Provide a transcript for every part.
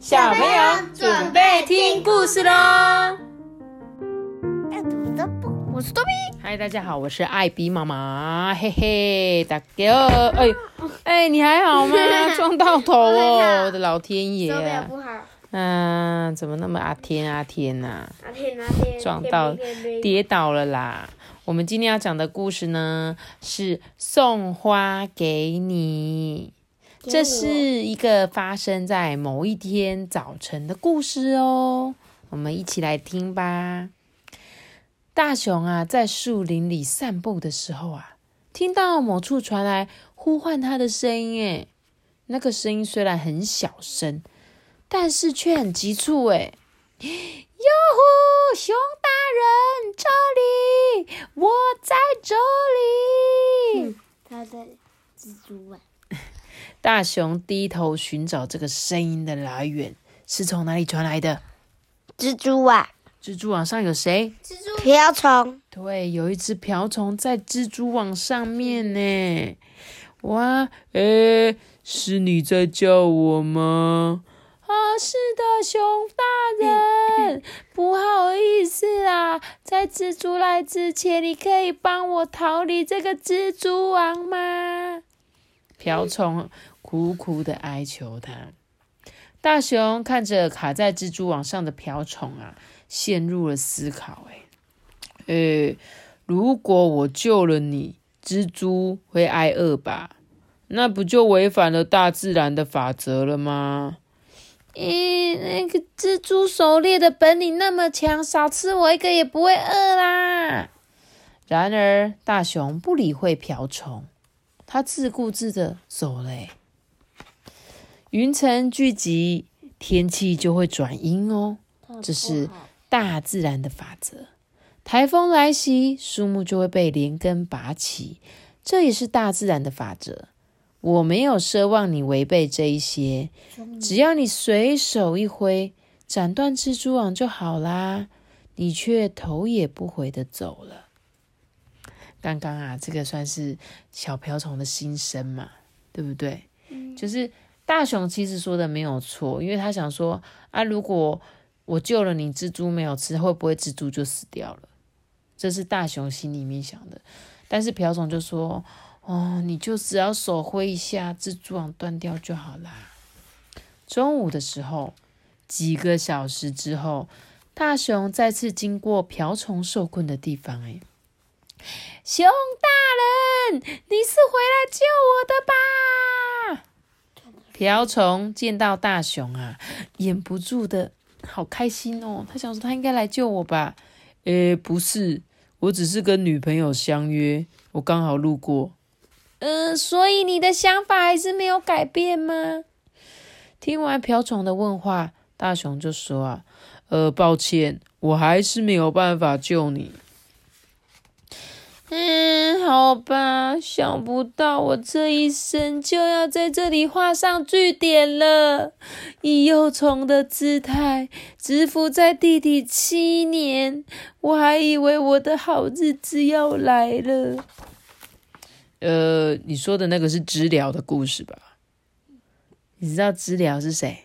小朋友准备听故事喽！我是多比。嗨，大家好，我是艾比妈妈，嘿嘿，大哥，哎哎，你还好吗？撞到头哦，我的老天爷！手表不好，嗯，怎么那么阿天阿天呐、阿天阿天撞到跌倒了啦！我们今天要讲的故事呢，是送花给你。这是一个发生在某一天早晨的故事哦，我们一起来听吧。大熊啊，在树林里散步的时候啊，听到某处传来呼唤他的声音。诶，那个声音虽然很小声，但是却很急促。诶，哟呼，熊大人，这里，我在这里。他在蜘蛛啊，大熊低头寻找这个声音的来源是从哪里传来的？蜘蛛网，蜘蛛网上有谁？蜘蛛瓢虫，对，有一只瓢虫在蜘蛛网上面呢。哇，诶，是你在叫我吗？啊，是的，熊大人，不好意思啊，在蜘蛛来之前，你可以帮我逃离这个蜘蛛网吗？瓢虫苦苦的哀求他。大熊看着卡在蜘蛛网上的瓢虫啊，陷入了思考。哎，诶，如果我救了你，蜘蛛会挨饿吧？那不就违反了大自然的法则了吗？咦，那个蜘蛛狩猎的本领那么强，少吃我一个也不会饿啦。然而，大熊不理会瓢虫，他自顾自的走了欸。云层聚集，天气就会转阴哦，这是大自然的法则。台风来袭，树木就会被连根拔起，这也是大自然的法则。我没有奢望你违背这一些，只要你随手一挥，斩断蜘蛛网就好啦。你却头也不回的走了。刚刚啊，这个算是小瓢虫的心声嘛，对不对？就是大熊其实说的没有错，因为他想说啊，如果我救了你，蜘蛛没有吃，会不会蜘蛛就死掉了？这是大熊心里面想的。但是瓢虫就说。哦，你就只要手挥一下，蜘蛛网断掉就好啦。中午的时候，几个小时之后，大熊再次经过瓢虫受困的地方。哎，熊大人，你是回来救我的吧？瓢虫见到大熊啊，掩不住的好开心哦。他想说，他应该来救我吧？诶，不是，我只是跟女朋友相约，我刚好路过。嗯，所以你的想法还是没有改变吗？听完瓢虫的问话，大熊就说：“啊，呃，抱歉，我还是没有办法救你。”嗯，好吧，想不到我这一生就要在这里画上句点了，以幼虫的姿态蛰伏在地底七年，我还以为我的好日子要来了。呃，你说的那个是知了的故事吧？你知道知了是谁？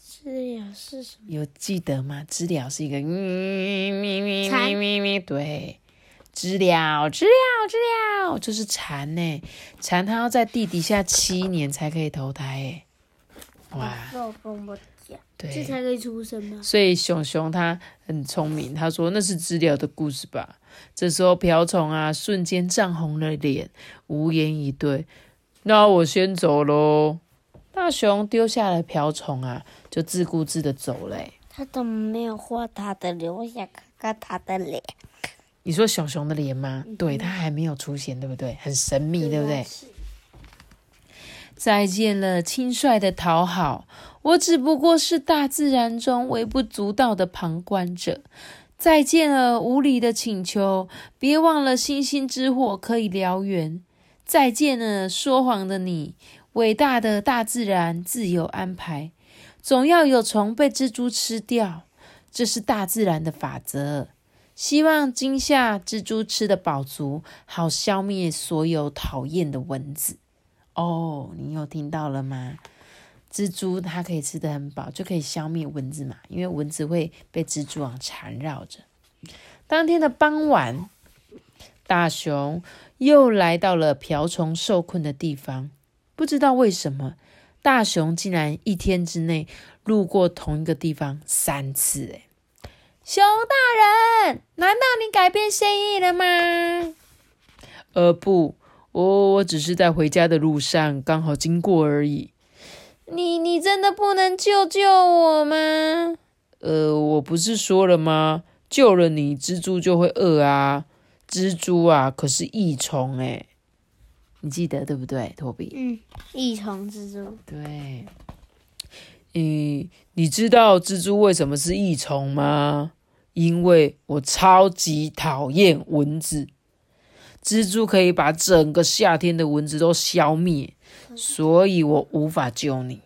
知了是什么？有记得吗？知了是一个咪咪咪咪咪咪，对，知了，知了，知了，就是蝉呢。蝉它要在地底下七年才可以投胎，哎，哇，这，才可以出生吗？所以熊熊它很聪明，他说那是知了的故事吧。这时候瓢虫啊，瞬间涨红了脸，无言以对。那我先走喽。大熊丢下了瓢虫啊，就自顾自的走了欸。他怎么没有画他的脸？我想看看他的脸。你说小熊的脸吗？对，它还没有出现，对不对？很神秘，对不对？再见了，轻率的讨好，我只不过是大自然中微不足道的旁观者。再见了，无理的请求，别忘了星星之火可以燎原。再见了，说谎的你，伟大的大自然自有安排，总要有虫被蜘蛛吃掉，这是大自然的法则。希望今夏蜘蛛吃的饱足，好消灭所有讨厌的蚊子。哦，你有听到了吗？蜘蛛它可以吃得很饱，就可以消灭蚊子嘛，因为蚊子会被蜘蛛网缠绕着。当天的傍晚，大熊又来到了瓢虫受困的地方。不知道为什么，大熊竟然一天之内路过同一个地方三次。哎，熊大人，难道你改变心意了吗？呃，不，我我只是在回家的路上刚好经过而已。你你真的不能救救我吗？呃，我不是说了吗？救了你，蜘蛛就会饿啊！蜘蛛啊，可是益虫哎，你记得对不对，托比？嗯，益虫蜘蛛。对。嗯，你知道蜘蛛为什么是益虫吗？因为我超级讨厌蚊子，蜘蛛可以把整个夏天的蚊子都消灭，所以我无法救你。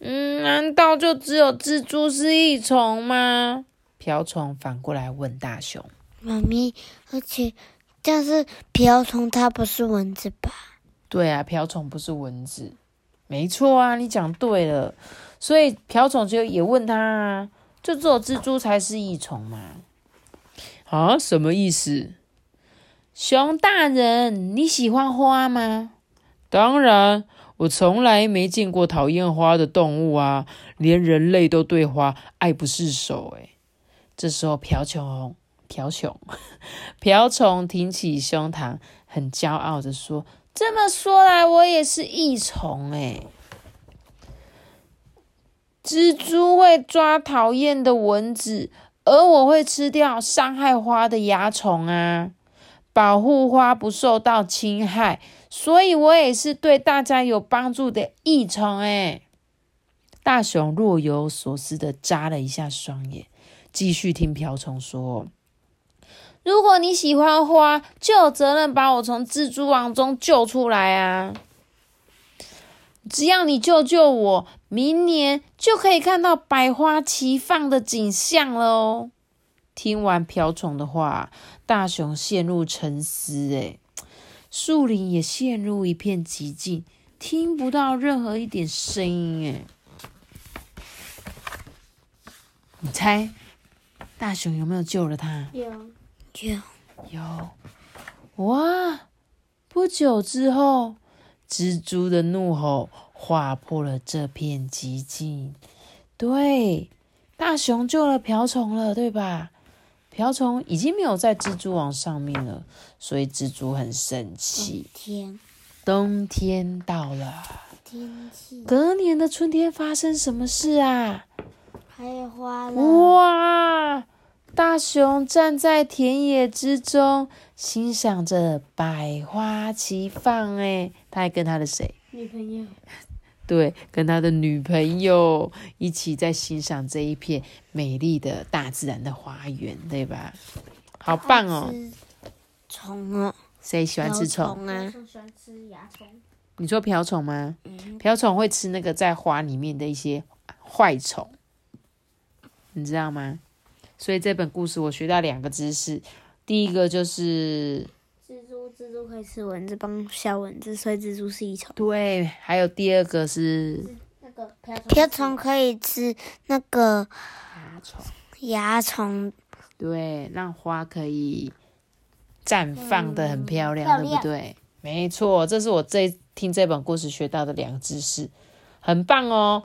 嗯，难道就只有蜘蛛是益虫吗？瓢虫反过来问大熊：“妈咪，而且，但是瓢虫它不是蚊子吧？”“对啊，瓢虫不是蚊子，没错啊，你讲对了。所以瓢虫就也问他啊，就只有蜘蛛才是益虫嘛？”“啊，什么意思？”“熊大人，你喜欢花吗？”“当然，我从来没见过讨厌花的动物啊，连人类都对花爱不释手。”哎。这时候，瓢虫、瓢虫、瓢虫挺起胸膛，很骄傲的说：“这么说来，我也是益虫哎！蜘蛛会抓讨厌的蚊子，而我会吃掉伤害花的蚜虫啊，保护花不受到侵害，所以我也是对大家有帮助的益虫哎！”大熊若有所思的眨了一下双眼。继续听瓢虫说：“如果你喜欢花，就有责任把我从蜘蛛网中救出来啊！只要你救救我，明年就可以看到百花齐放的景象了哦。”听完瓢虫的话，大熊陷入沉思，哎，树林也陷入一片寂静，听不到任何一点声音，哎，你猜？大熊有没有救了他？有，有，有！哇！不久之后，蜘蛛的怒吼划破了这片寂静。对，大熊救了瓢虫了，对吧？瓢虫已经没有在蜘蛛网上面了，所以蜘蛛很生气。天，冬天到了。天气。隔年的春天发生什么事啊？开花了！哇！大熊站在田野之中，欣赏着百花齐放。哎，他还跟他的谁？女朋友。对，跟他的女朋友一起在欣赏这一片美丽的大自然的花园，对吧？好棒哦！虫哦，谁喜欢吃虫啊？喜欢吃蚜虫。你说瓢虫吗？瓢虫会吃那个在花里面的一些坏虫。你知道吗？所以这本故事我学到两个知识，第一个就是蜘蛛，蜘蛛可以吃蚊子，帮消蚊子，所以蜘蛛是益虫。对，还有第二个是那个瓢虫可以吃那个蚜虫，蚜虫。对，让花可以绽放的很漂亮，对不对？没错，这是我这听这本故事学到的两个知识，很棒哦。